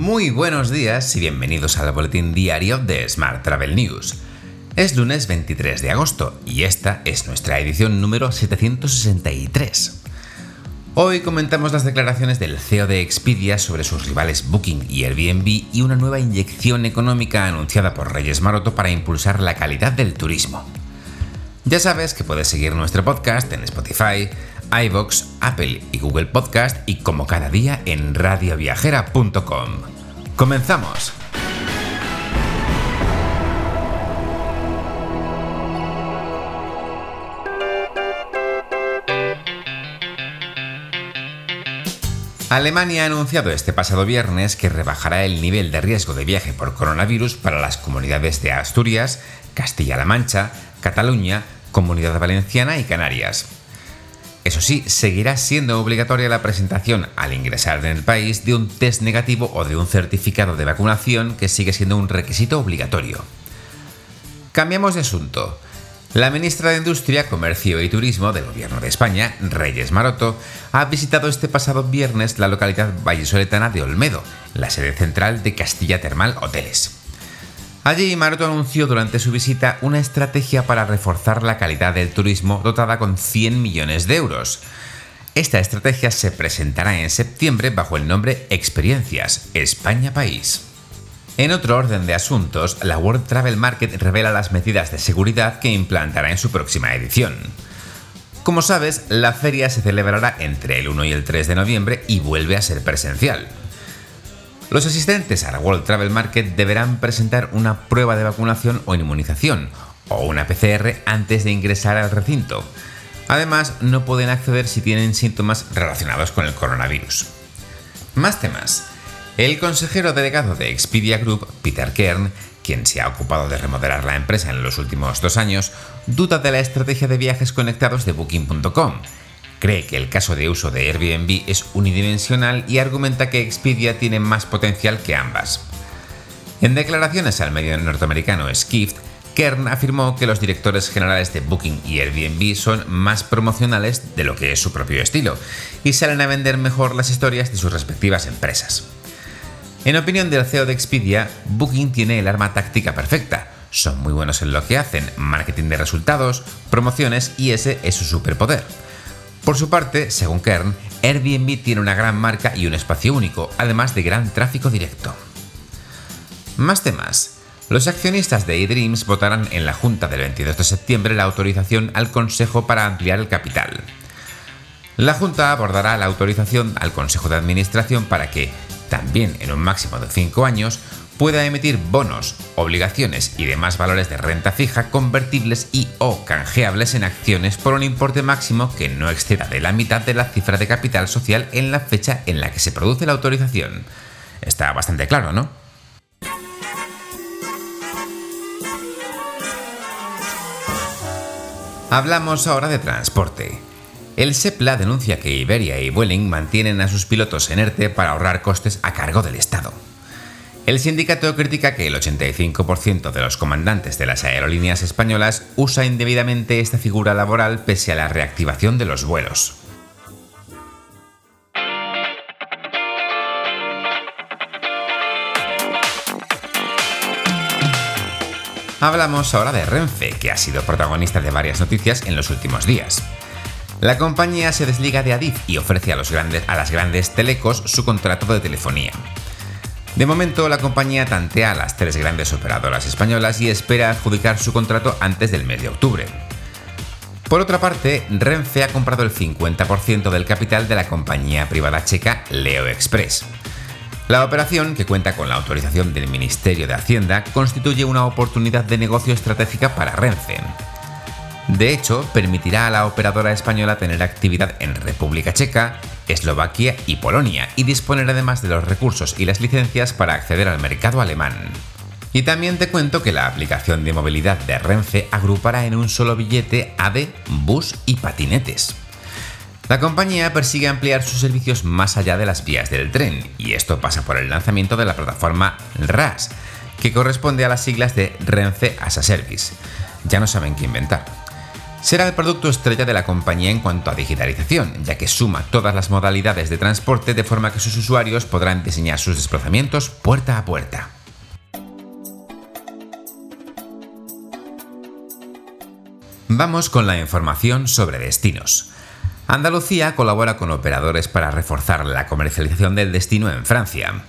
Muy buenos días y bienvenidos al boletín diario de Smart Travel News. Es lunes 23 de agosto y esta es nuestra edición número 763. Hoy comentamos las declaraciones del CEO de Expedia sobre sus rivales Booking y Airbnb y una nueva inyección económica anunciada por Reyes Maroto para impulsar la calidad del turismo. Ya sabes que puedes seguir nuestro podcast en Spotify, iVoox, Apple y Google Podcast y como cada día en radioviajera.com. ¡Comenzamos! Alemania ha anunciado este pasado viernes que rebajará el nivel de riesgo de viaje por coronavirus para las comunidades de Asturias, Castilla-La Mancha, Cataluña, Comunidad Valenciana y Canarias. Eso sí, seguirá siendo obligatoria la presentación al ingresar en el país de un test negativo o de un certificado de vacunación que sigue siendo un requisito obligatorio. Cambiamos de asunto. La ministra de Industria, Comercio y Turismo del Gobierno de España, Reyes Maroto, ha visitado este pasado viernes la localidad vallesoletana de Olmedo, la sede central de Castilla Termal Hoteles. Allí Maroto anunció durante su visita una estrategia para reforzar la calidad del turismo dotada con 100 millones de euros. Esta estrategia se presentará en septiembre bajo el nombre Experiencias España País. En otro orden de asuntos, la World Travel Market revela las medidas de seguridad que implantará en su próxima edición. Como sabes, la feria se celebrará entre el 1 y el 3 de noviembre y vuelve a ser presencial. Los asistentes a la World Travel Market deberán presentar una prueba de vacunación o inmunización, o una PCR antes de ingresar al recinto. Además, no pueden acceder si tienen síntomas relacionados con el coronavirus. Más temas. El consejero delegado de Expedia Group, Peter Kern, quien se ha ocupado de remodelar la empresa en los últimos dos años, duda de la estrategia de viajes conectados de Booking.com Cree que el caso de uso de Airbnb es unidimensional y argumenta que Expedia tiene más potencial que ambas. En declaraciones al medio norteamericano Skift, Kern afirmó que los directores generales de Booking y Airbnb son más promocionales de lo que es su propio estilo y salen a vender mejor las historias de sus respectivas empresas. En opinión del CEO de Expedia, Booking tiene el arma táctica perfecta. Son muy buenos en lo que hacen, marketing de resultados, promociones y ese es su superpoder. Por su parte, según Kern, Airbnb tiene una gran marca y un espacio único, además de gran tráfico directo. Más temas. Los accionistas de eDreams votarán en la Junta del 22 de septiembre la autorización al Consejo para ampliar el capital. La Junta abordará la autorización al Consejo de Administración para que, también en un máximo de 5 años, pueda emitir bonos, obligaciones y demás valores de renta fija convertibles y o canjeables en acciones por un importe máximo que no exceda de la mitad de la cifra de capital social en la fecha en la que se produce la autorización. Está bastante claro, ¿no? Hablamos ahora de transporte. El SEPLA denuncia que Iberia y Vueling mantienen a sus pilotos en ERTE para ahorrar costes a cargo del Estado. El sindicato critica que el 85% de los comandantes de las aerolíneas españolas usa indebidamente esta figura laboral pese a la reactivación de los vuelos. Hablamos ahora de Renfe, que ha sido protagonista de varias noticias en los últimos días. La compañía se desliga de Adif y ofrece a, las grandes telecos su contrato de telefonía. De momento, la compañía tantea a las tres grandes operadoras españolas y espera adjudicar su contrato antes del mes de octubre. Por otra parte, Renfe ha comprado el 50% del capital de la compañía privada checa Leo Express. La operación, que cuenta con la autorización del Ministerio de Hacienda, constituye una oportunidad de negocio estratégica para Renfe. De hecho, permitirá a la operadora española tener actividad en República Checa, Eslovaquia y Polonia y disponer además de los recursos y las licencias para acceder al mercado alemán. Y también te cuento que la aplicación de movilidad de Renfe agrupará en un solo billete AVE, bus y patinetes. La compañía persigue ampliar sus servicios más allá de las vías del tren, y esto pasa por el lanzamiento de la plataforma RAS, que corresponde a las siglas de Renfe as a Service. Ya no saben qué inventar. Será el producto estrella de la compañía en cuanto a digitalización, ya que suma todas las modalidades de transporte de forma que sus usuarios podrán diseñar sus desplazamientos puerta a puerta. Vamos con la información sobre destinos. Andalucía colabora con operadores para reforzar la comercialización del destino en Francia.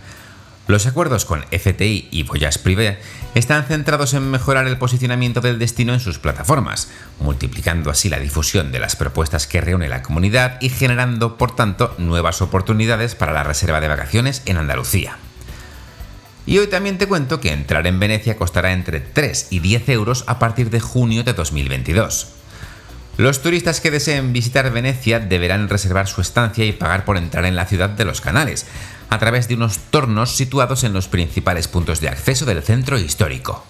Los acuerdos con FTI y Voyage Privé están centrados en mejorar el posicionamiento del destino en sus plataformas, multiplicando así la difusión de las propuestas que reúne la comunidad y generando, por tanto, nuevas oportunidades para la reserva de vacaciones en Andalucía. Y hoy también te cuento que entrar en Venecia costará entre 3 y 10 euros a partir de junio de 2022. Los turistas que deseen visitar Venecia deberán reservar su estancia y pagar por entrar en la ciudad de los canales, a través de unos tornos situados en los principales puntos de acceso del centro histórico.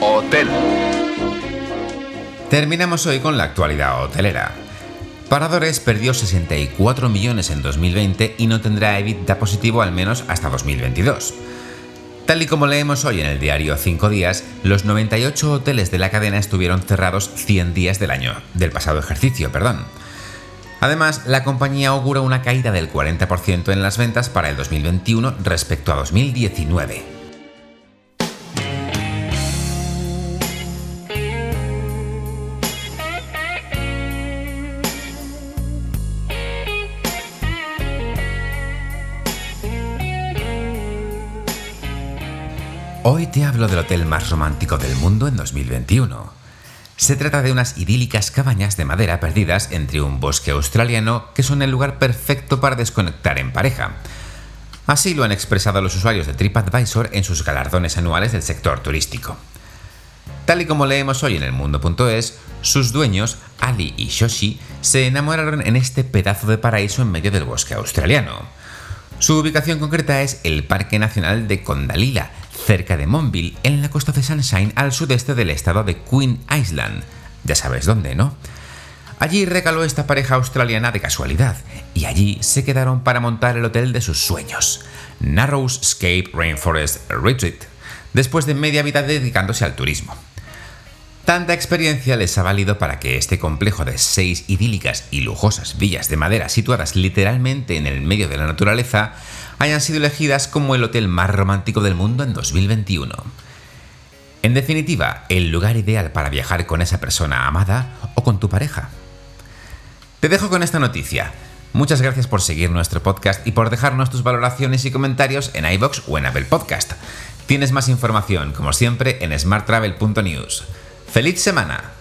Hotel. Terminamos hoy con la actualidad hotelera. Paradores perdió 64 millones en 2020 y no tendrá EBITDA positivo al menos hasta 2022. Tal y como leemos hoy en el diario 5 días, los 98 hoteles de la cadena estuvieron cerrados 100 días del año, del pasado ejercicio, perdón. Además, la compañía augura una caída del 40% en las ventas para el 2021 respecto a 2019. Hoy te hablo del hotel más romántico del mundo en 2021. Se trata de unas idílicas cabañas de madera perdidas entre un bosque australiano que son el lugar perfecto para desconectar en pareja. Así lo han expresado los usuarios de TripAdvisor en sus galardones anuales del sector turístico. Tal y como leemos hoy en el mundo.es, sus dueños, Ali y Shoshi, se enamoraron en este pedazo de paraíso en medio del bosque australiano. Su ubicación concreta es el Parque Nacional de Condalila, cerca de Monville, en la costa de Sunshine, al sudeste del estado de Queen Island. Ya sabes dónde, ¿no? Allí recaló esta pareja australiana de casualidad, y allí se quedaron para montar el hotel de sus sueños, Narrows Scape Rainforest Retreat, después de media vida dedicándose al turismo. Tanta experiencia les ha valido para que este complejo de seis idílicas y lujosas villas de madera situadas literalmente en el medio de la naturaleza hayan sido elegidas como el hotel más romántico del mundo en 2021. En definitiva, el lugar ideal para viajar con esa persona amada o con tu pareja. Te dejo con esta noticia. Muchas gracias por seguir nuestro podcast y por dejarnos tus valoraciones y comentarios en iBox o en Apple Podcast. Tienes más información, como siempre, en smarttravel.news. ¡Feliz semana!